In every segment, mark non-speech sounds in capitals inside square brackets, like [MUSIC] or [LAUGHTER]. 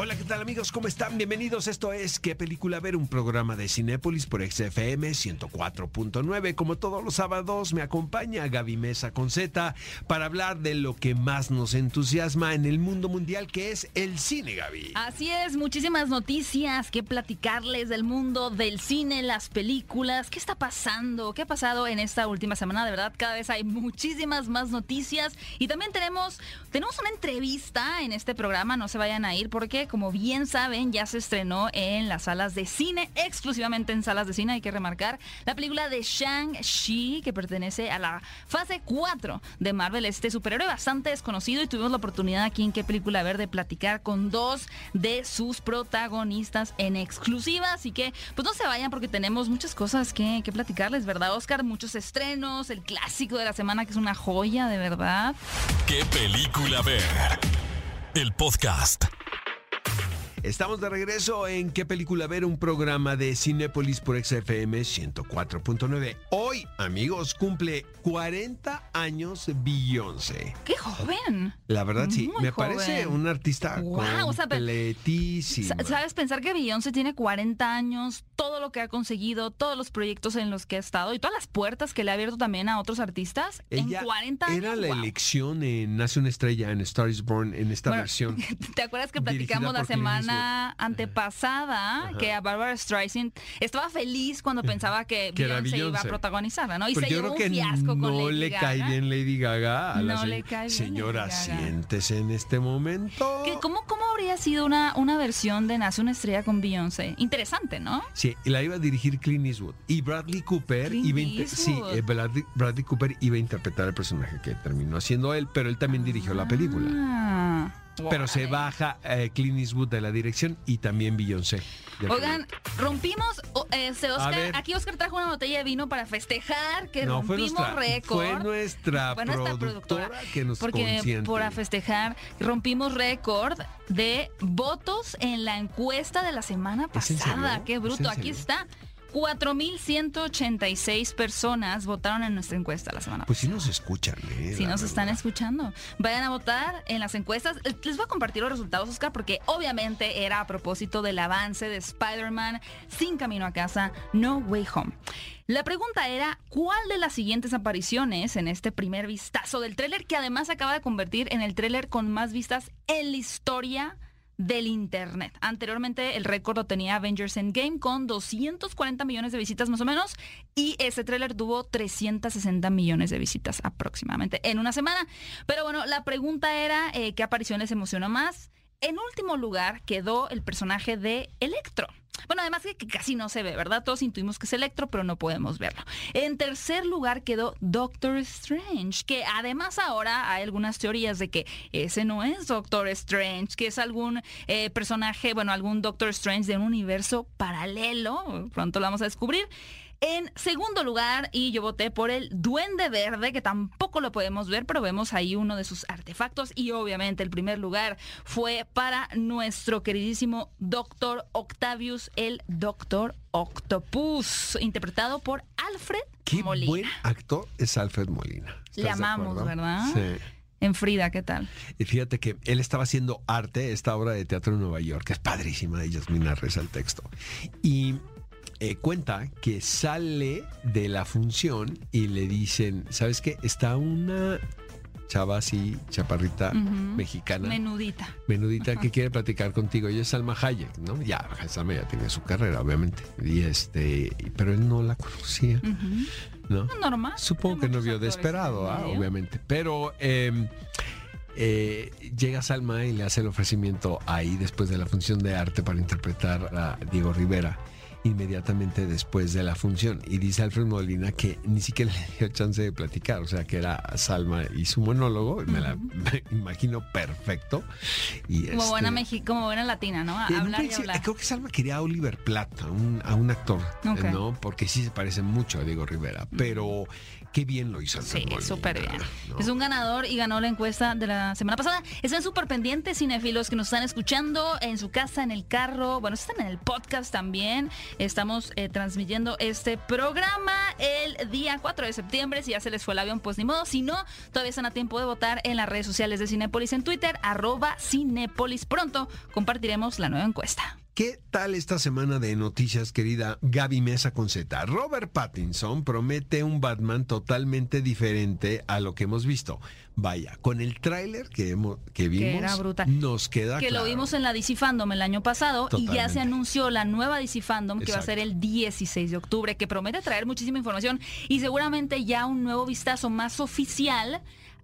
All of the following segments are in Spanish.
Hola, ¿qué tal amigos? ¿Cómo están? Bienvenidos. Esto es ¿Qué película ver? Un programa de Cinépolis por XFM 104.9. Como todos los sábados, me acompaña Gaby Mesa con Z para hablar de lo que más nos entusiasma en el mundo mundial, que es el cine, Gaby. Así es, muchísimas noticias que platicarles del mundo del cine, las películas. ¿Qué está pasando? ¿Qué ha pasado en esta última semana? De verdad, cada vez hay muchísimas más noticias. Y también tenemos, tenemos una entrevista en este programa. No se vayan a ir porque como bien saben, ya se estrenó en las salas de cine, exclusivamente en salas de cine, hay que remarcar, la película de Shang-Chi, que pertenece a la fase 4 de Marvel, este superhéroe bastante desconocido, y tuvimos la oportunidad aquí en qué película ver de platicar con dos de sus protagonistas en exclusiva, así que pues no se vayan porque tenemos muchas cosas que, que platicarles, ¿verdad, Oscar? Muchos estrenos, el clásico de la semana que es una joya, de verdad. ¿Qué película ver? El podcast. Estamos de regreso en ¿Qué película ver? Un programa de Cinépolis por XFM 104.9. Hoy, amigos, cumple 40 años Beyoncé. ¡Qué joven! La verdad, sí. Muy Me parece un artista Guau, o sea, pero- completísima. Sa- ¿Sabes pensar que Beyoncé tiene 40 años, todo lo que ha conseguido, todos los proyectos en los que ha estado y todas las puertas que le ha abierto también a otros artistas Ella en 40 años? era la elección en Nace una estrella en Star is Born en esta Bueno, versión. [LAUGHS] ¿Te acuerdas que platicamos la Clint semana antepasada que a Barbara Streisand estaba feliz cuando pensaba que, Que Beyoncé iba a protagonizarla, ¿no? Y Pero se yo llevó creo un que fiasco con no Lady le Gaga. cae bien Lady Gaga a la se- le cae bien señora, Lady Gaga. siéntese en este momento. ¿Qué- ¿Cómo, ¿Cómo habría sido una, una versión de Nace una estrella con Beyoncé? Interesante, ¿no? Sí, y la iba a dirigir Clint Eastwood. Y Bradley Cooper Clint iba sí, eh, Bradley, Bradley Cooper iba a interpretar el personaje que terminó haciendo él, pero él también dirigió la película. Ah, Pero se baja eh, Clint Eastwood de la dirección y también Beyoncé. Oigan, rompimos, este, Oscar, aquí Oscar trajo una botella de vino para festejar que No, rompimos récord. fue nuestra Fue nuestra productora, que nos porque consiente. por festejar rompimos récord de votos en la encuesta de la semana ¿Es en pasada. Qué ¿Es bruto, aquí está. 4.186 personas votaron en nuestra encuesta la semana Pues sí nos escuchan, ¿eh? si nos están escuchando. Vayan a votar en las encuestas. Eh, Les voy a compartir los resultados, Oscar, porque obviamente era a propósito del avance de Spider-Man sin camino a casa, No Way Home. La pregunta era, ¿cuál de las siguientes apariciones en este primer vistazo del tráiler, que además se acaba de convertir en el tráiler con más vistas en la historia del Internet. Anteriormente el récord lo tenía Avengers Endgame con 240 millones de visitas más o menos y ese tráiler tuvo 360 millones de visitas aproximadamente en una semana. Pero bueno, la pregunta era eh, qué aparición les emocionó más. En último lugar quedó el personaje de Electro. Bueno, además que, casi no se ve, ¿verdad? Todos intuimos que es Electro, pero no podemos verlo. En tercer lugar quedó Doctor Strange, que además ahora hay algunas teorías de que ese no es Doctor Strange, que es algún eh, personaje, bueno, algún Doctor Strange de un universo paralelo. Pronto lo vamos a descubrir. En segundo lugar, y yo voté por el Duende Verde, que tampoco lo podemos ver, pero vemos ahí uno de sus artefactos. Y obviamente el primer lugar fue para nuestro queridísimo Doctor Octavius, el Doctor Octopus, interpretado por Alfred Qué Molina. buen actor es Alfred Molina. ¿Estás Le amamos? ¿verdad? Sí. En Frida, ¿qué tal? Y fíjate que él estaba haciendo arte, esta obra de teatro en Nueva York, que es padrísima, de Yasmina reza el texto. Y eh, cuenta que sale de la función y le dicen, ¿sabes qué? Está una chava así, chaparrita, mexicana, Menudita. menudita, que quiere platicar contigo. Ella es Salma Hayek, ¿no? Ya, Salma ya tiene su carrera, obviamente. Y este, pero él no la conocía. ¿no? Normal. Supongo que no vio desesperado, ah, obviamente. Pero eh, eh, llega Salma y le hace el ofrecimiento ahí después de la función de arte para interpretar a Diego Rivera. Inmediatamente después de la función. Y dice Alfred Molina que ni siquiera le dio chance de platicar, o sea, que era Salma y su monólogo, y me la me [LAUGHS] imagino perfecto. Y Como este, buena Mexi como buena latina, ¿no? Hablar y principio, hablar. Creo que Salma quería a Oliver Platt, a un, a un actor, Ok. ¿no? Porque sí se parece mucho a Diego Rivera, pero qué bien lo hizo Alfred Sí, súper bien. ¿no? Es un ganador y ganó la encuesta de la semana pasada. Están súper pendientes, cinefilos que nos están escuchando en su casa, en el carro. Bueno, están en el podcast también. estamos eh, transmitiendo este programa el día 4 de septiembre. Si ya se les fue el avión, pues ni modo. Si no, todavía están a tiempo de votar en las redes sociales de Cinépolis en Twitter, arroba Cinépolis. Pronto compartiremos la nueva encuesta. ¿Qué tal esta semana de noticias, querida Gaby Mesa con Z? Robert Pattinson promete un Batman totalmente diferente a lo que hemos visto. Vaya, con el tráiler que, hemos, que vimos, era brutal. nos queda Que claro. lo vimos en la DC Fandom el año pasado y ya se anunció la nueva DC Fandom que va a ser el 16 de octubre, que promete traer muchísima información y seguramente ya un nuevo vistazo más oficial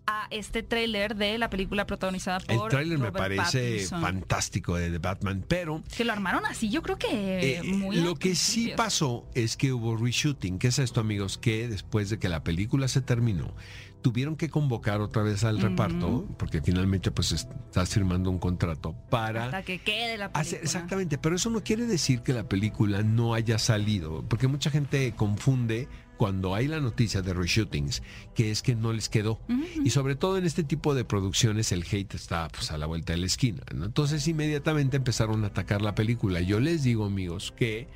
a este tráiler de la película protagonizada El por tráiler me parece Pattinson. fantástico de The Batman, pero Que lo armaron así, yo creo que Eh, muy lo que sí pasó es que hubo reshooting. ¿Qué es esto, amigos? Que después de que la película se terminó, tuvieron que convocar otra vez al reparto, porque finalmente pues estás firmando un contrato para hasta que quede la película. hacer exactamente, pero eso no quiere decir que la película no haya salido, porque mucha gente confunde cuando hay la noticia de reshootings, que es que no les quedó. Y sobre todo en este tipo de producciones el hate está pues a la vuelta de la esquina. ¿no? Entonces inmediatamente empezaron a atacar la película. Yo les digo amigos que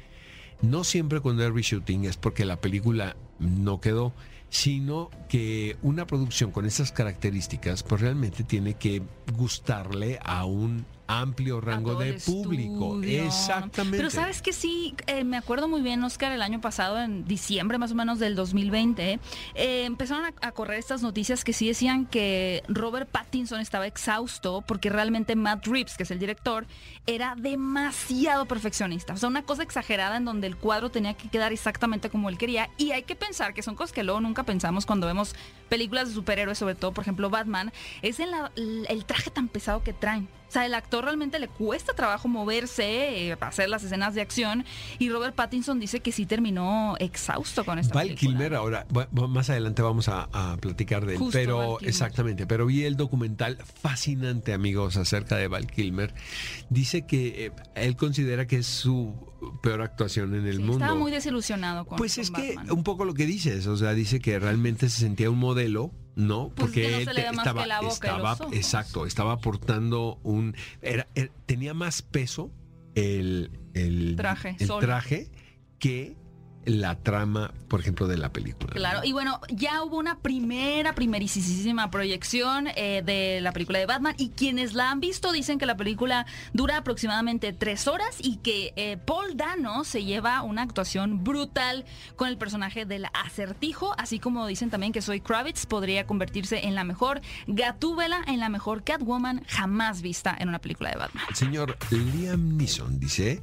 no siempre cuando hay reshooting es porque la película no quedó, sino que una producción con esas características pues realmente tiene que gustarle a un amplio rango de público. estudio. Exactamente. Pero sabes que sí, eh, me acuerdo muy bien, Oscar, el año pasado, en diciembre más o menos del 2020, eh, empezaron a, a correr estas noticias que sí decían que Robert Pattinson estaba exhausto porque realmente Matt Reeves, que es el director, era demasiado perfeccionista. O sea, una cosa exagerada en donde el cuadro tenía que quedar exactamente como él quería. Y hay que pensar que son cosas que luego nunca pensamos cuando vemos películas de superhéroes, sobre todo, por ejemplo, Batman, es en la- el traje tan pesado que traen. O sea, el actor realmente le cuesta trabajo moverse, eh, hacer las escenas de acción. Y Robert Pattinson dice que sí terminó exhausto con esta Val película. Kilmer, ahora, va- va- más adelante vamos a, a platicar de él, Justo, pero exactamente, pero vi el documental fascinante, amigos, acerca de Val Kilmer. Dice que eh, él considera que es su peor actuación en el Sí, mundo. Estaba muy desilusionado con Pues con es que un poco lo que dices, o sea, dice que realmente se sentía un modelo, ¿no? Pues Porque él estaba, exacto, estaba aportando un, era, era- tenía más peso el, el Traje, el solo. traje que la trama, por ejemplo, de la película. Claro, y bueno, ya hubo una primera, primerísima proyección eh, de la película de Batman y quienes la han visto dicen que la película dura aproximadamente tres horas y que eh, Paul Dano se lleva una actuación brutal con el personaje del acertijo, así como dicen también que Zoe Kravitz podría convertirse en la mejor Gatúbela, en la mejor Catwoman jamás vista en una película de Batman. El señor Liam Neeson dice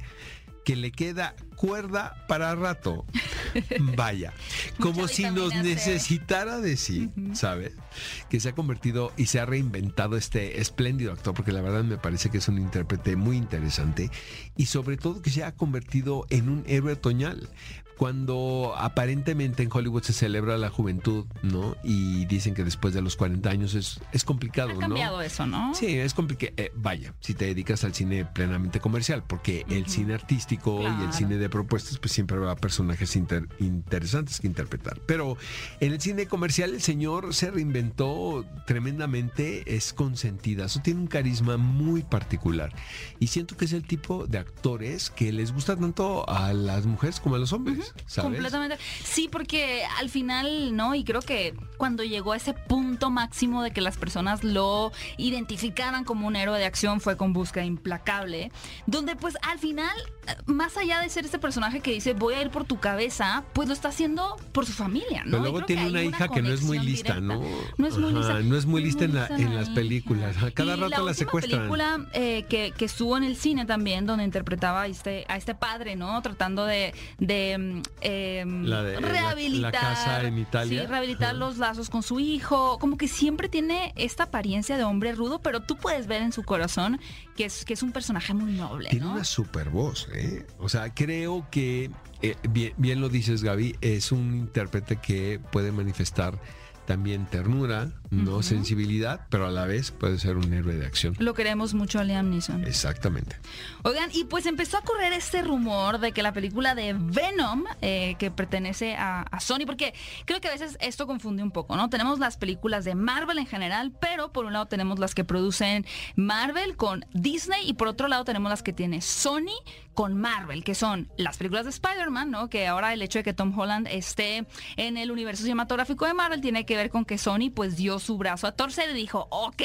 que le queda cuerda para rato. [LAUGHS] Vaya, como si nos necesitara decir, ¿sabes? Que se ha convertido y se ha reinventado este espléndido actor, porque la verdad me parece que es un intérprete muy interesante y sobre todo que se ha convertido en un héroe otoñal. Cuando aparentemente en Hollywood se celebra la juventud, ¿no? Y dicen que después de los 40 años es, es complicado, Ha ¿no? cambiado eso, ¿no? Sí, es complicado. vaya, si te dedicas al cine plenamente comercial, porque el cine artístico y el cine de propuestas, pues siempre habrá personajes inter- interesantes que interpretar. Pero en el cine comercial el señor se reinventó tremendamente, es consentida, eso tiene un carisma muy particular. Y siento que es el tipo de actores que les gusta tanto a las mujeres como a los hombres, ¿sabes? Completamente. Sí, porque al final, ¿no? Y creo que cuando llegó a ese punto máximo de que las personas lo identificaran como un héroe de acción fue con Búsqueda Implacable, donde pues al final, más allá de ser ese personaje que dice voy a ir por tu cabeza, pues lo está haciendo por su familia, ¿no? Pero luego tiene una hija que no es muy lista, directa. ¿no? No es muy Ajá, lista. no es muy lista en, la- las películas. A Cada Y rato la, última secuestran. película eh, que, que estuvo en el cine también, donde interpretaba a este, a este padre, ¿no? Tratando de, de, em, de- rehabilitar. la casa en Italia. Sí, rehabilitar Ajá. los lazos con su hijo. Como que siempre tiene esta apariencia de hombre rudo, pero tú puedes ver en su corazón que es, que es un personaje muy noble, Tiene ¿no? una super voz, ¿eh? O sea, creo que, eh, bien, bien lo dices Gaby, es un intérprete que puede manifestar también ternura, no sensibilidad, pero a la vez puede ser un héroe de acción. Lo queremos mucho a Liam Neeson. Exactamente. Oigan, y pues empezó a correr este rumor de que la película de Venom, eh, que pertenece a, a Sony, porque creo que a veces esto confunde un poco, ¿no? Tenemos las películas de Marvel en general, pero por un lado tenemos las que producen Marvel con Disney y por otro lado tenemos las que tiene Sony con Marvel, que son las películas de Spider-Man, ¿no? Que ahora el hecho de que Tom Holland esté en el universo cinematográfico de Marvel tiene que ver con que Sony pues dio su brazo a torcer y dijo, ok,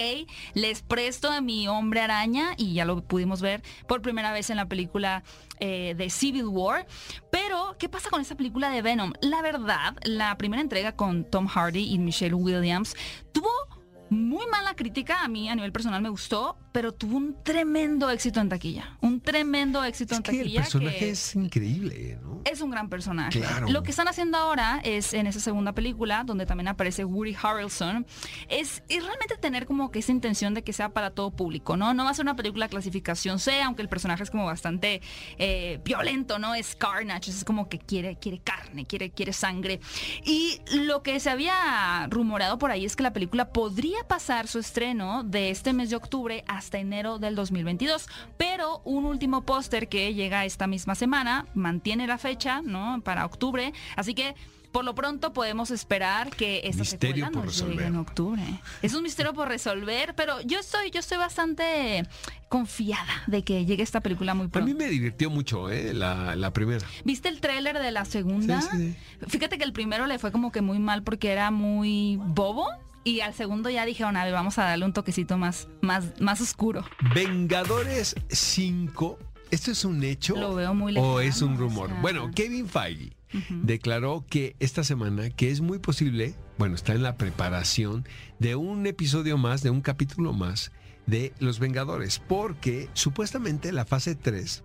les presto a mi hombre araña y ya lo pudimos ver por primera vez en la película eh, de Civil War. Pero, ¿qué pasa con esta película de Venom? La verdad, la primera entrega con Tom Hardy y Michelle Williams tuvo muy mala crítica, a mí a nivel personal me gustó, pero tuvo un tremendo éxito en taquilla. Un tremendo éxito Es en que taquilla. el personaje que es increíble, ¿no? es un gran personaje. Claro. Lo que están haciendo ahora es en esa segunda película, donde también aparece Woody Harrelson, es, realmente tener como que esa intención de que sea para todo público, ¿no? No va a ser una película clasificación C, aunque el personaje es como bastante eh, violento, ¿no? Es carnage, es como que quiere, quiere carne, quiere, quiere sangre. Y lo que se había rumoreado por ahí es que la película podría pasar su estreno de este mes de octubre hasta enero del 2022, pero un último póster que llega esta misma semana mantiene la fecha, ¿no? Para octubre, así que por lo pronto podemos esperar que esta Misterio secuela nos llegue en octubre. Es un misterio por resolver, pero yo estoy, yo estoy bastante confiada de que llegue esta película muy A pronto. mí me divirtió mucho, ¿eh? La, la primera. ¿Viste el tráiler de la segunda? Sí, sí, Fíjate que el primero le fue como que muy mal porque era muy bobo. Y al segundo ya dijeron, a ver, vamos a darle un toquecito más, más, más oscuro. Vengadores 5. ¿Esto es un hecho? Lo veo muy ¿O es un o rumor? sea. Bueno, Kevin Feige declaró que esta semana, que es muy posible, bueno, está en la preparación de un episodio más, de un capítulo más de Los Vengadores, porque supuestamente la fase 3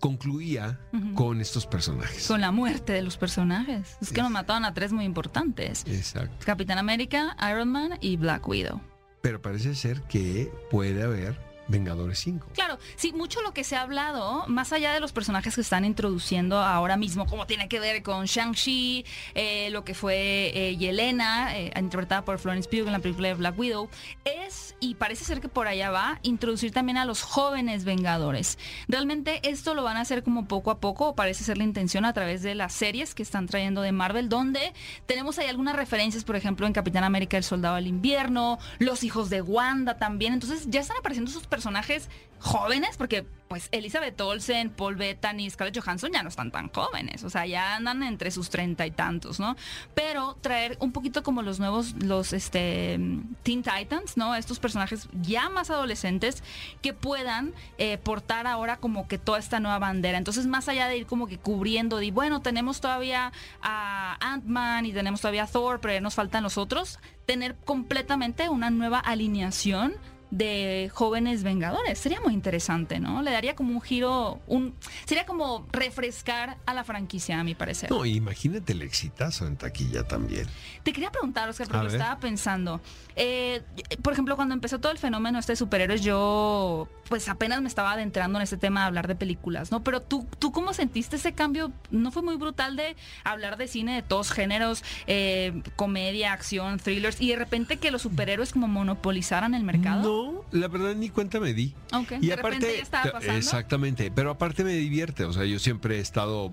concluía con estos personajes. Con la muerte de los personajes. Es que Sí. nos mataron a tres muy importantes. Exacto. Capitán América, Iron Man y Black Widow. Pero parece ser que puede haber Vengadores 5. Claro, sí, mucho lo que se ha hablado, más allá de los personajes que están introduciendo ahora mismo, como tiene que ver con Shang-Chi, eh, lo que fue eh, Yelena, eh, interpretada por Florence Pugh en la película de Black Widow, es, y parece ser que por allá va, introducir también a los jóvenes Vengadores. Realmente esto lo van a hacer como poco a poco, o parece ser la intención a través de las series que están trayendo de Marvel, donde tenemos ahí algunas referencias, por ejemplo, en Capitán América, el Soldado del Invierno, los hijos de Wanda también. Entonces ya están apareciendo sus personajes jóvenes, porque pues Elizabeth Olsen, Paul Bettany Scarlett Johansson ya no están tan jóvenes, o sea, ya andan entre sus treinta y tantos, ¿no? Pero traer un poquito como los nuevos, los este Teen Titans, ¿no? Estos personajes ya más adolescentes que puedan eh, portar ahora como que toda esta nueva bandera. Entonces, más allá de ir como que cubriendo, de bueno, tenemos todavía a Ant-Man y tenemos todavía a Thor, pero nos faltan los otros, tener completamente una nueva alineación de jóvenes vengadores. Sería muy interesante, ¿no? Le daría como un giro, un sería como refrescar a la franquicia, a mi parecer. No, imagínate el exitazo en taquilla también. Te quería preguntar, Oscar, porque estaba pensando. Eh, por ejemplo, cuando empezó todo el fenómeno este de superhéroes, yo pues apenas me estaba adentrando en este tema de hablar de películas, ¿no? Pero tú, ¿tú cómo sentiste ese cambio? ¿No fue muy brutal de hablar de cine de todos géneros, eh, comedia, acción, thrillers, y de repente que los superhéroes como monopolizaran el mercado? No, la verdad ni cuenta me di. Ok, Y de aparte, repente ya estaba pasando. exactamente, pero aparte me divierte, o sea, yo siempre he estado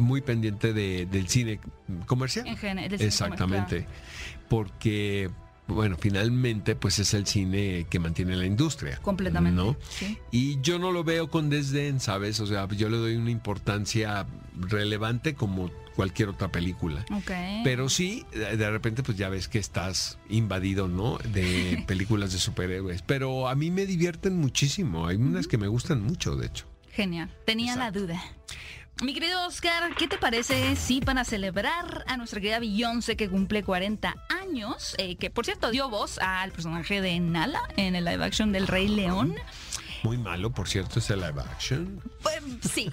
muy pendiente de- del cine comercial. En gen- del cine Exactamente, porque, bueno, finalmente, pues es el cine que mantiene la industria. Completamente. ¿no? sí. Y yo no lo veo con desdén, ¿sabes? O sea, yo le doy una importancia relevante como cualquier otra película. Pero sí, de de repente pues ya ves que estás invadido, ¿no? De [LAUGHS] películas de superhéroes. Pero a mí me divierten muchísimo. Hay unas que me gustan mucho, de hecho. Genial. Tenía la duda. Mi querido Oscar, ¿qué te parece si para celebrar a nuestra querida Beyoncé que cumple 40 años, eh, que por cierto dio voz al personaje de Nala en el live action del Rey León? Muy malo, por cierto, ese live action. Pues sí,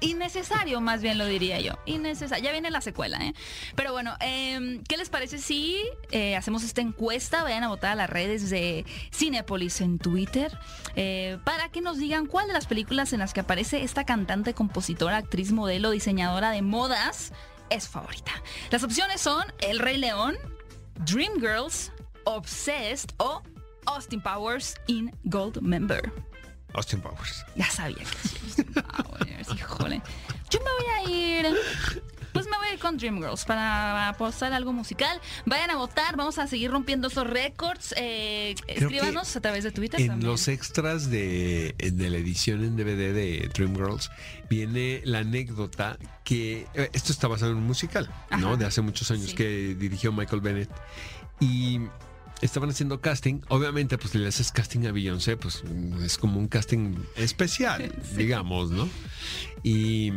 innecesario más bien lo diría yo. Innecesario. Ya viene la secuela, ¿eh? Pero bueno, eh, ¿qué les parece si eh, hacemos esta encuesta? Vayan a votar a las redes de Cinepolis en Twitter eh, para que nos digan cuál de las películas en las que aparece esta cantante, compositora, actriz, modelo, diseñadora de modas es favorita. Las opciones son El Rey León, Dreamgirls, Obsessed o Austin Powers in Gold Member. Austin Powers. Ya sabía que sí, Austin Powers, híjole. Yo me voy a ir Pues me voy a ir con Dreamgirls para apostar algo musical. Vayan a votar, vamos a seguir rompiendo esos récords. Eh, escríbanos a través de Twitter En también. los extras de, de la edición en DVD de Dreamgirls viene la anécdota que eh, esto está basado en un musical, ¿no? De hace muchos años Sí. que dirigió Michael Bennett y estaban haciendo casting. Obviamente, pues si le haces casting a Beyoncé, pues es como un casting especial, [LAUGHS] digamos, ¿no? Y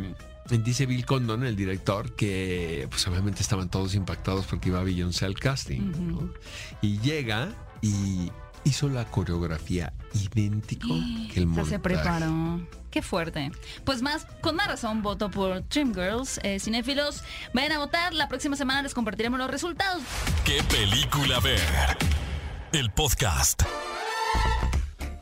dice Bill Condon, el director, que pues obviamente estaban todos impactados porque iba Beyoncé al casting, ¿no? Y llega y hizo la coreografía idéntico [GASPS] que el O sea, montaje. se preparó. Qué fuerte. Pues más, con más razón, voto por Dreamgirls. Eh, cinéfilos, vayan a votar. La próxima semana les compartiremos los resultados. ¿Qué película ver? El podcast.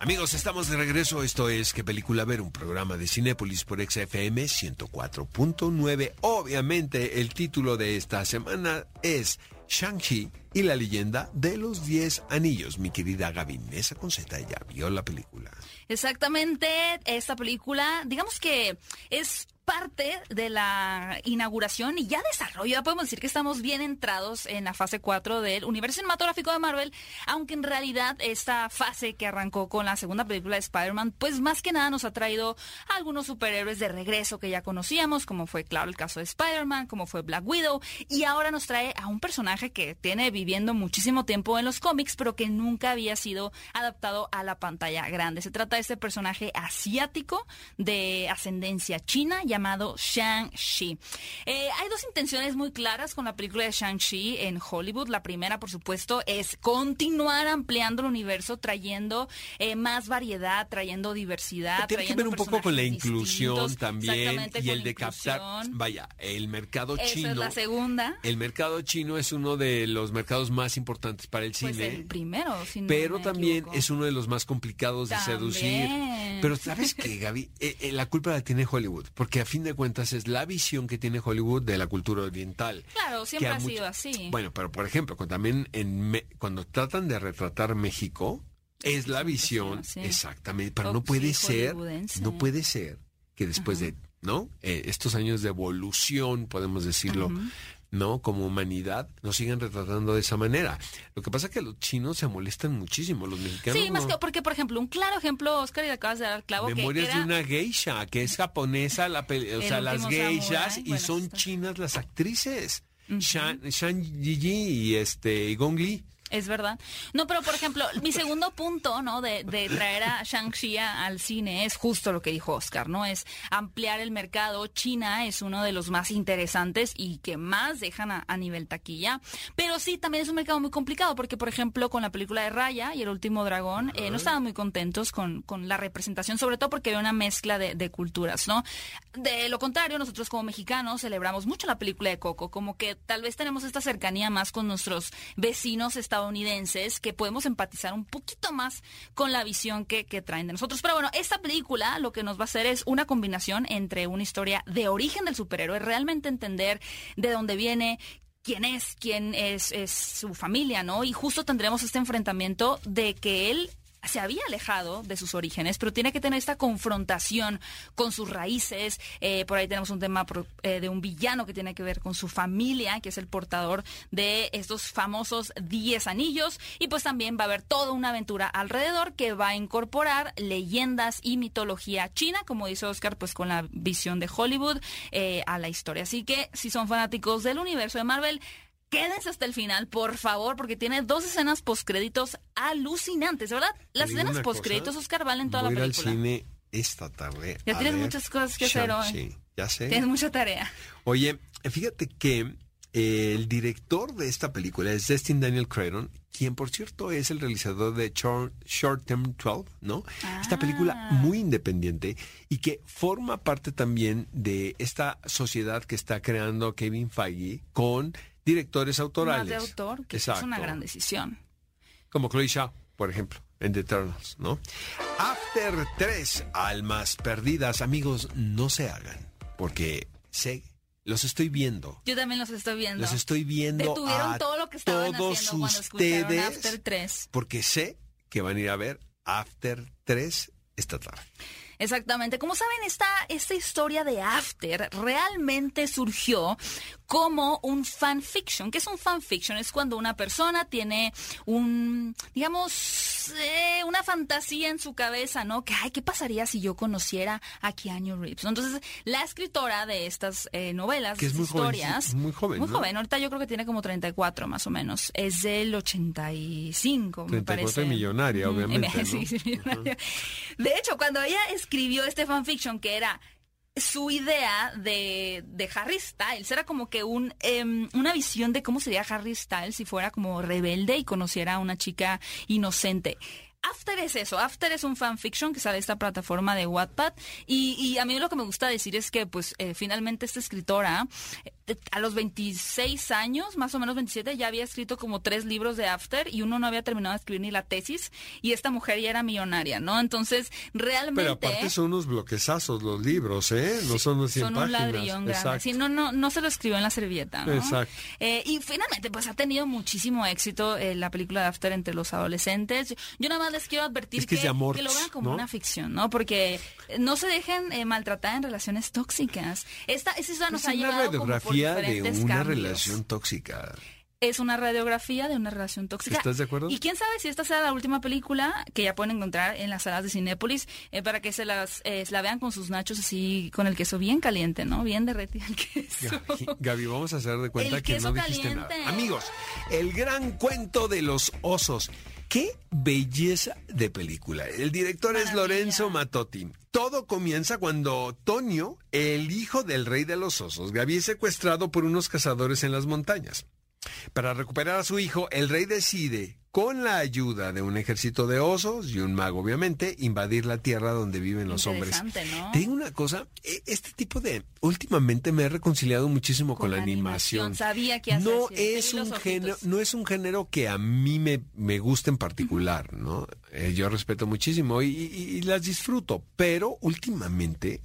Amigos, estamos de regreso. Esto es ¿Qué película ver? Un programa de Cinépolis por XFM 104.9. Obviamente, el título de esta semana es Shang-Chi y la leyenda de los 10 anillos. Mi querida Gaby Mesa con Z ya vio la película. Exactamente, esta película, digamos que es parte de la inauguración y ya desarrollo, ya podemos decir que estamos bien entrados en la fase 4 del universo cinematográfico de Marvel, aunque en realidad esta fase que arrancó con la segunda película de Spider-Man, pues más que nada nos ha traído a algunos superhéroes de regreso que ya conocíamos, como fue claro el caso de Spider-Man, como fue Black Widow, y ahora nos trae a un personaje que tiene viviendo muchísimo tiempo en los cómics, pero que nunca había sido adaptado a la pantalla grande. Se trata de este personaje asiático de ascendencia china llamado Shang-Chi. Eh, hay dos intenciones muy claras con la película de Shang-Chi en Hollywood. La primera, por supuesto, es continuar ampliando el universo, trayendo eh, más variedad, trayendo diversidad. Tiene que ver un poco con la inclusión también y el de captar, vaya, el mercado Esa chino. es la segunda. El mercado chino es uno de los mercados más importantes para el Pues cine. el primero, si no pero me también equivoco. es uno de los más complicados de seducir. También. Pero sabes que Gaby, [LAUGHS] Eh, eh, la culpa la tiene Hollywood, porque fin de cuentas es la visión que tiene Hollywood de la cultura oriental. Claro, siempre ha mucho- sido así. Bueno, pero por ejemplo, cuando también en Me- cuando tratan de retratar México, es la visión, exactamente, pero no puede ser, no puede ser que después de, ¿no? Eh, estos años de evolución, podemos decirlo, ¿no? Como humanidad, nos siguen retratando de esa manera. Lo que pasa es que los chinos se molestan muchísimo, los mexicanos. Sí, más no. que porque, por ejemplo, un claro ejemplo, Oscar, y acabas de dar clavo, Memorias que era... de una geisha, que es japonesa, la o sea, las geishas, y son chinas las actrices. Shan, Shan Yi y este y Gong Li. Es verdad. No, pero por ejemplo, mi segundo punto, ¿no? De, de traer a Shang-Chi al cine es justo lo que dijo Oscar, ¿no? Es ampliar el mercado. China es uno de los más interesantes y que más dejan a, a nivel taquilla. Pero sí, también es un mercado muy complicado porque, por ejemplo, con la película de Raya y El Último Dragón, eh, no estaban muy contentos con, con la representación, sobre todo porque había una mezcla de, de culturas, ¿no? De lo contrario, nosotros como mexicanos celebramos mucho la película de Coco, como que tal vez tenemos esta cercanía más con nuestros vecinos estadounidenses, que podemos empatizar un poquito más con la visión que, que traen de nosotros. Pero bueno, esta película lo que nos va a hacer es una combinación entre una historia de origen del superhéroe, realmente entender de dónde viene, quién es, quién es, es su familia, ¿no? Y justo tendremos este enfrentamiento de que él se había alejado de sus orígenes, pero tiene que tener esta confrontación con sus raíces. Eh, por ahí tenemos un tema eh, de un villano que tiene que ver con su familia, que es el portador de estos famosos 10 anillos. Y pues también va a haber toda una aventura alrededor que va a incorporar leyendas y mitología china, como dice Oscar, pues con la visión de Hollywood eh, a la historia. Así que si son fanáticos del universo de Marvel, Quédense hasta el final, por favor, porque tiene dos escenas postcréditos alucinantes, ¿verdad? Las escenas postcréditos, Oscar, valen toda Voy la a ir al película. cine esta tarde. Ya tienes ver muchas cosas que hacer hoy. Shang-Chi. Ya sé. Tienes mucha tarea. Oye, fíjate que eh, el director de esta película es Destin Daniel Cretton, quien por cierto es el realizador de Short, Short Term 12, ¿no? Esta Ah. película muy independiente y que forma parte también de esta sociedad que está creando Kevin Feige con directores autorales. Más de autor, que es una gran decisión. Como Chloe Shaw, por ejemplo, en The Eternals, ¿no? After 3, Almas Perdidas. Amigos, no se hagan, porque sé, los estoy viendo. Yo también los estoy viendo. Los estoy viendo Detuvieron a todo lo que estaban todos haciendo cuando escucharon ustedes, After 3. porque sé que van a ir a ver After 3 esta tarde. Exactamente. Como saben, esta, esta historia de After realmente surgió como un fanfiction. ¿Qué es un fanfiction? Es cuando una persona tiene un, digamos, eh, una fantasía en su cabeza, ¿no? Que, ay, ¿qué pasaría si yo conociera a Keanu Reeves? Entonces, la escritora de estas eh, novelas, que es muy historias, joven, muy joven, muy ¿no? joven. Ahorita yo creo que tiene como 34 más o menos. Es del 85, me 34 parece. millonaria, obviamente, [LAUGHS] sí, ¿no? sí, millonaria. De hecho, cuando ella escribió este fanfiction que era su idea de, de Harry Styles era como que un em, una visión de cómo sería Harry Styles si fuera como rebelde y conociera a una chica inocente. After es eso, After es un fanfiction que sale de esta plataforma de Wattpad y, y a mí lo que me gusta decir es que pues eh, finalmente esta escritora eh, a los 26 años, más o menos 27, ya había escrito como tres libros de After y uno no había terminado de escribir ni la tesis y esta mujer ya era millonaria, ¿no? Entonces, realmente... Pero aparte son unos bloquezazos los libros, ¿eh? No son los 100 son un páginas. ladrillón grande. Exacto. Sí, no, no, no se lo escribió en la servilleta, ¿no? Exacto. Eh, y finalmente, pues ha tenido muchísimo éxito eh, la película de After entre los adolescentes. Yo nada más les quiero advertir Es que que, amor, que lo vean como ¿no? una ficción, ¿no? Porque eh, no se dejen eh, maltratar en relaciones tóxicas. Esta, esta nos Es ha una llevado como por radiografía de una cambios. relación tóxica. Es una radiografía de una relación tóxica. ¿Estás de acuerdo? Y quién sabe si esta sea la última película que ya pueden encontrar en las salas de Cinépolis eh, para que se las eh, la vean con sus nachos así, con el queso bien caliente, ¿no? Bien derretido el queso. Gaby, Gaby, vamos a hacer de cuenta El que queso no dijiste caliente. nada. Amigos, el gran cuento de los osos. Qué belleza de película. El director es. Lorenzo Matotti. Todo comienza cuando Tonio, el hijo del rey de los osos, Gaby es secuestrado por unos cazadores en las montañas. Para recuperar a su hijo, el rey decide, con la ayuda de un ejército de osos y un mago, obviamente, invadir la tierra donde viven los hombres. ¿no? Te digo una cosa, e- este tipo de... Últimamente me he reconciliado muchísimo con, Con la animación. animación, sabía que ibas a No es un género, no es un género que a mí me, me gusta en particular, ¿no? Eh, yo respeto muchísimo y, y- y las disfruto, pero últimamente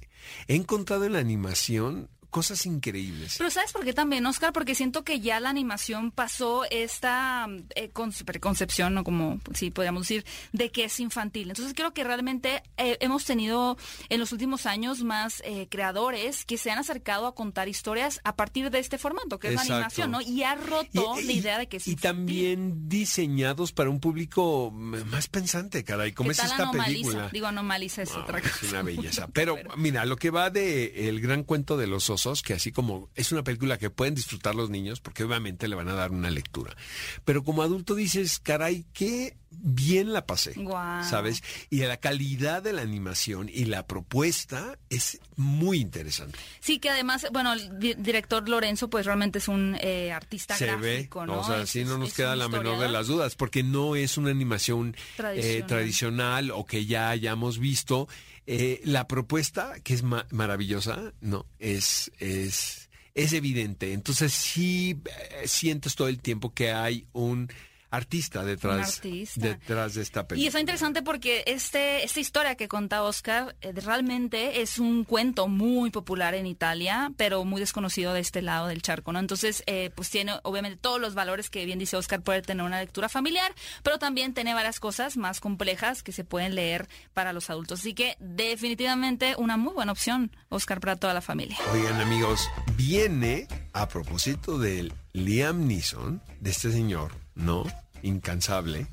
he encontrado en la animación cosas increíbles. Pero ¿sabes por qué también, Oscar? Porque siento que ya la animación pasó esta eh, con- preconcepción, ¿no? Como, sí, podríamos decir, de que es infantil. Entonces creo que realmente eh, hemos tenido en los últimos años más eh, creadores que se han acercado a contar historias a partir de este formato, que es la animación, ¿no? Y ha roto Y- la idea de que es Y infantil. también diseñados para un público más pensante, caray, como ¿Qué es esta anomaliza? película. Digo, anomaliza es otra es cosa. una belleza. Pero mira, lo que va de El gran cuento de los osos, que así como es una película que pueden disfrutar los niños, porque obviamente le van a dar una lectura. Pero como adulto dices, caray, qué bien la pasé. Guau. ¿Sabes? Y la calidad de la animación y la propuesta es muy interesante. Sí, que además, bueno, el di- director Lorenzo, pues realmente es un eh, artista Se ve, gráfico, ¿no? o sea, Es- sí no nos queda la menor de las dudas, porque no es una animación eh, tradicional o que ya hayamos visto. Eh, la propuesta, que es ma- maravillosa, no, es, es, es evidente. Entonces sí eh, sientes todo el tiempo que hay un artista detrás, artista. detrás de esta Y película. está interesante porque este, esta historia que cuenta Oscar eh, realmente es un cuento muy popular en Italia, pero muy desconocido de este lado del charco, ¿no? Entonces, eh, pues tiene obviamente todos los valores que bien dice Oscar, puede tener una lectura familiar, pero también tiene varias cosas más complejas que se pueden leer para los adultos. Así que definitivamente una muy buena opción, Oscar, para toda la familia. Oigan amigos, viene a propósito del Liam Neeson, de este señor, ¿no? Incansable.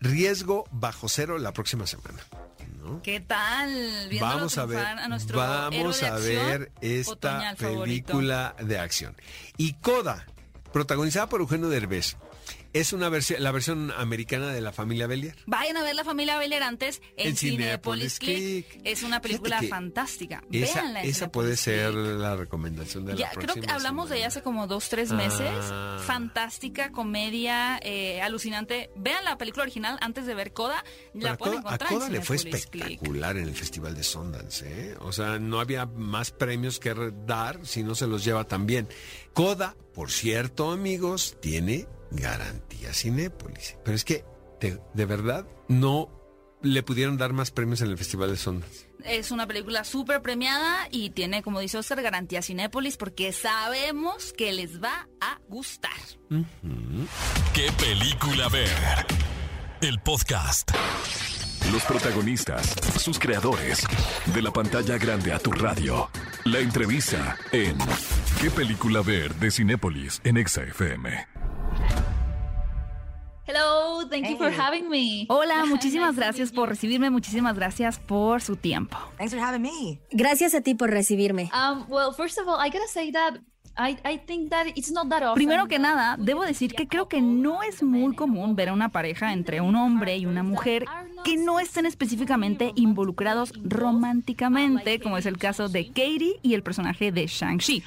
Riesgo bajo cero la próxima semana. ¿no? ¿Qué tal? Vamos a ver, a vamos a ver esta favorito. película de acción. Y Coda, protagonizada por Eugenio Derbez, es una versión, la versión americana de la familia Belier. Vayan a ver la familia Bailer antes en, En Cinepolis Click. Click. Es una película fantástica. Esa, Véanla en esa puede ser Click. la recomendación de Ya, la creo próxima que hablamos de ella hace como dos, tres meses. Ah. Fantástica, comedia, eh, alucinante. Vean la película original antes de ver Coda. Pero La a pueden Coda, a encontrar Coda en le fue espectacular en el Festival de Sundance, ¿eh? O sea, no había más premios que dar si no se los lleva también. Coda, por cierto, amigos, tiene garantía Cinépolis. Pero es que, de, de verdad, no le pudieron dar más premios en el Festival de Sundance. Es una película súper premiada y tiene, como dice Oscar, garantía Cinépolis porque sabemos que les va a gustar. ¿Qué película ver? El podcast. Los protagonistas, sus creadores, de la pantalla grande a tu radio. La entrevista en ¿Qué película ver de Cinépolis en Exa FM? Hello, thank you for having me. Hola, [LAUGHS] muchísimas gracias por recibirme, muchísimas gracias por su tiempo. Thanks for having me. Gracias a ti por recibirme. Um, well, first of all, I gotta say that Primero que nada, debo decir que creo que no es muy común ver a una pareja entre un hombre y una mujer que no estén específicamente involucrados románticamente, como es el caso de Katie y el personaje de Shang-Chi.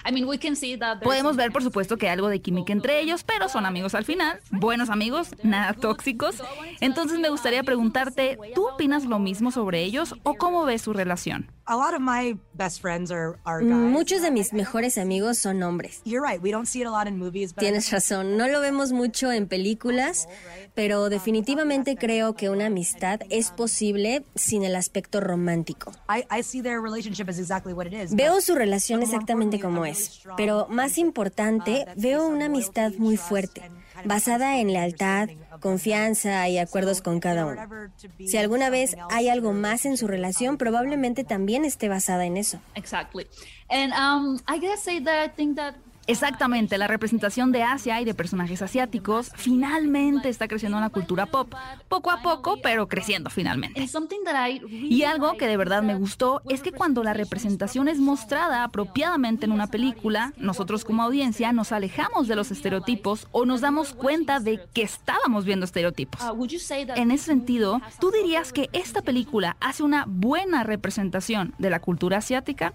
Podemos ver, por supuesto, que hay algo de química entre ellos, pero son amigos al final, buenos amigos, nada tóxicos. Entonces me gustaría preguntarte, ¿tú opinas lo mismo sobre ellos o cómo ves su relación? Muchos de mis mejores amigos son hombres. Tienes razón, no lo vemos mucho en películas, pero definitivamente creo que una amistad es posible sin el aspecto romántico. Veo su relación exactamente como es, pero más importante, veo una amistad muy fuerte, basada en lealtad, confianza y acuerdos con cada uno. Si alguna vez hay algo más en su relación, probablemente también esté basada en eso. Exactly. And um, I guess say that I think that Exactamente, la representación de Asia y de personajes asiáticos finalmente está creciendo en la cultura pop, poco a poco, pero creciendo finalmente. Y algo que de verdad me gustó es que cuando la representación es mostrada apropiadamente en una película, nosotros como audiencia nos alejamos de los estereotipos o nos damos cuenta de que estábamos viendo estereotipos. Uh, en ese sentido, ¿tú dirías que esta película hace una buena representación de la cultura asiática?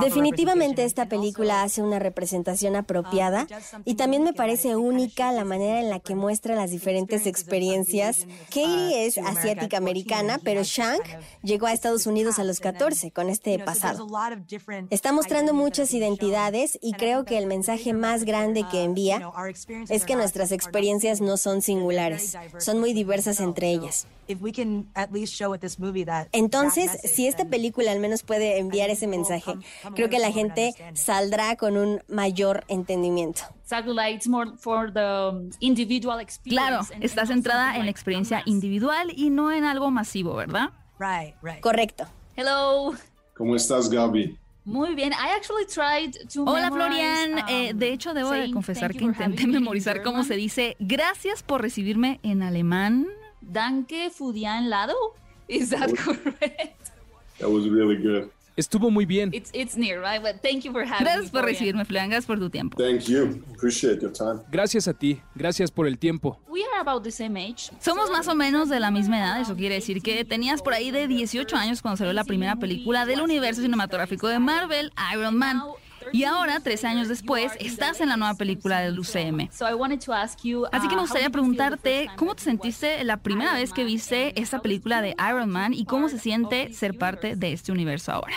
Definitivamente esta película hace una representación apropiada y también me parece única la manera en la que muestra las diferentes experiencias. Katie es asiática americana, pero Shang llegó a Estados Unidos a los 14 con este pasado. Está mostrando muchas identidades y creo que el mensaje más grande que envía es que nuestras experiencias no son singulares, son muy diversas entre ellas. Entonces, si esta película al menos puede enviar ese mensaje, creo que la gente saldrá con un mayor entendimiento. Claro, está centrada en la experiencia individual y no en algo masivo, ¿verdad? Correcto. Hello. ¿Cómo estás, Gaby? Muy bien. I actually tried to Hola, Florian. Eh, de hecho, debo de confesar que intenté memorizar cómo se dice gracias por recibirme en alemán. Danke für die Einladung. Is that correct? That was really good. Estuvo muy bien. It's, it's near, right? But thank you for having gracias por recibirme, Florian. Gracias por tu tiempo. Thank you. Appreciate your time. Gracias a ti. Gracias por el tiempo. We are about the same age. Somos más o menos de la misma edad. Eso quiere decir que tenías por ahí de 18 años cuando salió la primera película del universo cinematográfico de Marvel, Iron Man. Y ahora, tres años después, estás en la nueva película del UCM. Así que me uh, gustaría preguntarte, ¿cómo te sentiste la primera vez que viste esta película de Iron Man y cómo se siente ser parte de este universo ahora?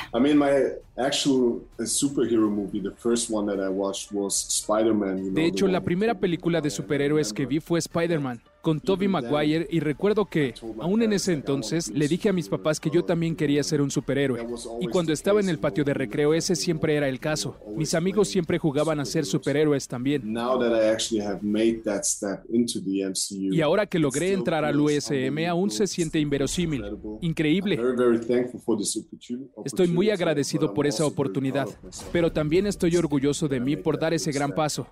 De hecho, la primera película de superhéroes que vi fue Spider-Man con Toby Maguire y recuerdo que, aún en ese entonces, le dije a mis papás que yo también quería ser un superhéroe. Y cuando estaba en el patio de recreo, ese siempre era el caso. Mis amigos siempre jugaban a ser superhéroes también. Y ahora que logré entrar al USM, aún se siente inverosímil. Increíble. Estoy muy agradecido por esa oportunidad, pero también estoy orgulloso de mí por dar ese gran paso.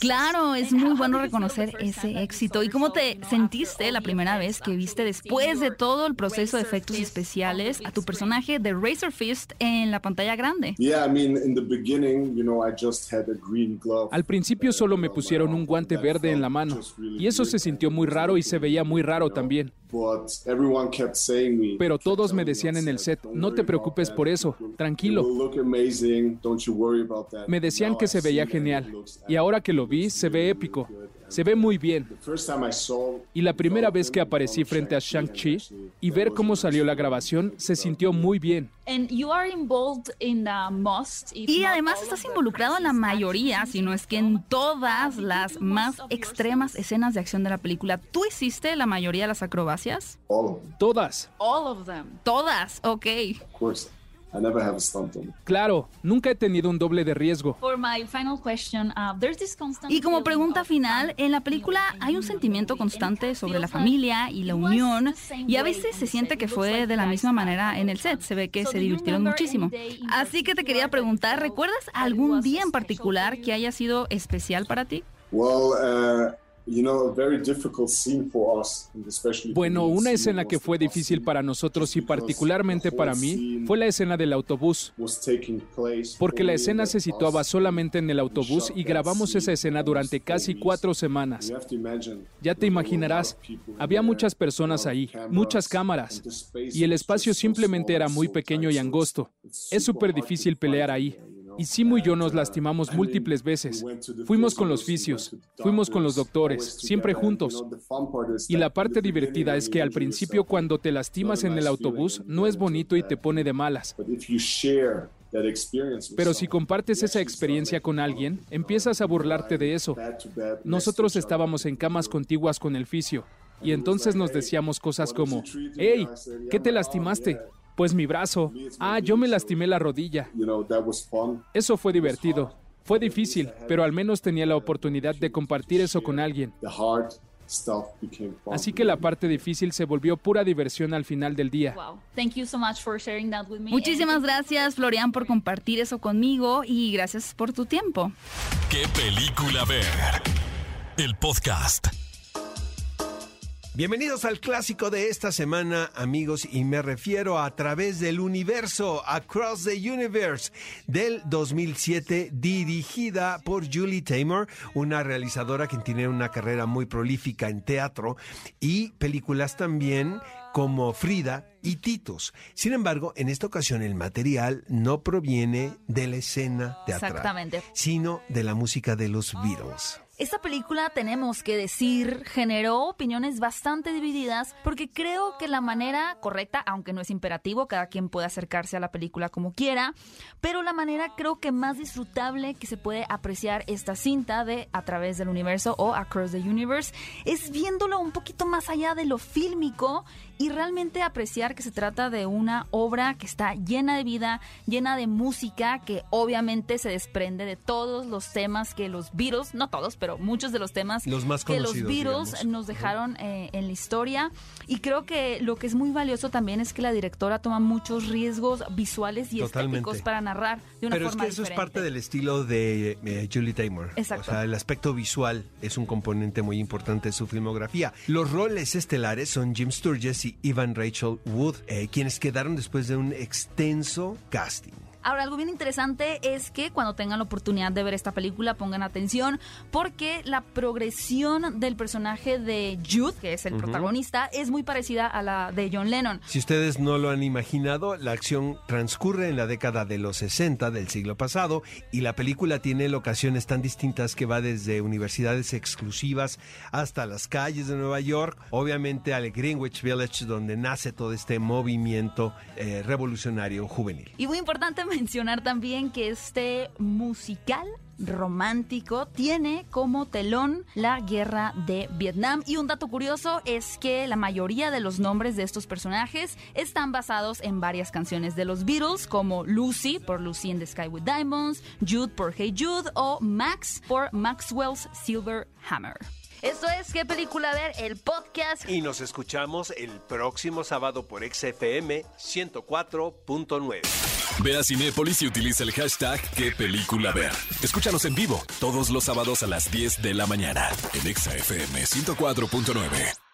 Claro, es muy bueno reconocer ese éxito. ¿Y cómo te sentiste la primera vez que viste después de todo el proceso de efectos especiales a tu personaje de Razor Fist en la pantalla grande? Al principio solo me pusieron un guante verde en la mano y eso se sintió muy raro y se veía muy raro también. Pero todos me decían en el set, no te preocupes por eso, tranquilo. Me decían que se veía genial y ahora que lo vi se ve épico. Se ve muy bien. Y la primera vez que aparecí frente a Shang-Chi y ver cómo salió la grabación, se sintió muy bien. Y además estás involucrado en la mayoría, si no es que en todas las más extremas escenas de acción de la película. ¿Tú hiciste la mayoría de las acrobacias? Todas. Todas, ok. Claro, nunca he tenido un doble de riesgo. Uh, y como pregunta final, en la película hay un sentimiento constante sobre la familia y la unión, y a veces se siente que fue de la misma manera en el set. Se ve que se divirtieron muchísimo. Así que te quería preguntar, ¿recuerdas algún día en particular que haya sido especial para ti? Uh, bueno, una escena que fue difícil para nosotros y particularmente para mí fue la escena del autobús, porque la escena se situaba solamente en el autobús y grabamos esa escena durante casi cuatro semanas. Ya te imaginarás, había muchas personas ahí, muchas cámaras, y el espacio simplemente era muy pequeño y angosto. Es súper difícil pelear ahí. Y Simu y yo nos lastimamos múltiples veces. Fuimos con los fisios, fuimos con los doctores, siempre juntos. Y la parte divertida es que al principio cuando te lastimas en el autobús no es bonito y te pone de malas. Pero si compartes esa experiencia con alguien, empiezas a burlarte de eso. Nosotros estábamos en camas contiguas con el fisio y entonces nos decíamos cosas como, hey, ¿qué te lastimaste? Pues mi brazo. Ah, yo me lastimé la rodilla. Eso fue divertido. Fue difícil, pero al menos tenía la oportunidad de compartir eso con alguien. Así que la parte difícil se volvió pura diversión al final del día. Muchísimas gracias, Florian, por compartir eso conmigo y gracias por tu tiempo. ¿Qué película ver? El podcast. Bienvenidos al clásico de esta semana, amigos, y me refiero a través del universo, Across the Universe, del 2007, dirigida por Julie Taymor, una realizadora que tiene una carrera muy prolífica en teatro y películas también como Frida y Titos. Sin embargo, en esta ocasión el material no proviene de la escena teatral, sino de la música de los Beatles. Esta película, tenemos que decir, generó opiniones bastante divididas porque creo que la manera correcta, aunque no es imperativo, cada quien puede acercarse a la película como quiera, pero la manera creo que más disfrutable que se puede apreciar esta cinta de A través del universo o Across the Universe es viéndolo un poquito más allá de lo fílmico y realmente apreciar que se trata de una obra que está llena de vida, llena de música, que obviamente se desprende de todos los temas que los Beatles, no todos, pero muchos de los temas los más que los Beatles nos dejaron eh, en la historia. Y creo que lo que es muy valioso también es que la directora toma muchos riesgos visuales y estéticos para narrar de una pero forma es que eso es parte del estilo de eh, Julie Taymor. Exacto. O sea, el aspecto visual es un componente muy importante de su filmografía. Los roles estelares son Jim Sturgess y Ivan Rachel Wood, eh, quienes quedaron después de un extenso casting. Ahora, algo bien interesante es que cuando tengan la oportunidad de ver esta película pongan atención porque la progresión del personaje de Jude, que es el protagonista, es muy parecida a la de John Lennon. Si ustedes no lo han imaginado, la acción transcurre en la década de los 60 del siglo pasado y la película tiene locaciones tan distintas que va desde universidades exclusivas hasta las calles de Nueva York, obviamente al Greenwich Village donde nace todo este movimiento eh, revolucionario juvenil. Y muy importante mencionar también que este musical romántico tiene como telón la guerra de Vietnam y un dato curioso es que la mayoría de los nombres de estos personajes están basados en varias canciones de los Beatles como Lucy por Lucy in the Sky with Diamonds, Jude por Hey Jude o Max por Maxwell's Silver Hammer. Esto es ¿Qué película ver? El podcast. Y nos escuchamos el próximo sábado por XFM 104.9. Ve a Cinépolis y utiliza el hashtag ¿Qué película ver? Escúchanos en vivo todos los sábados a las 10 de la mañana en XFM 104.9.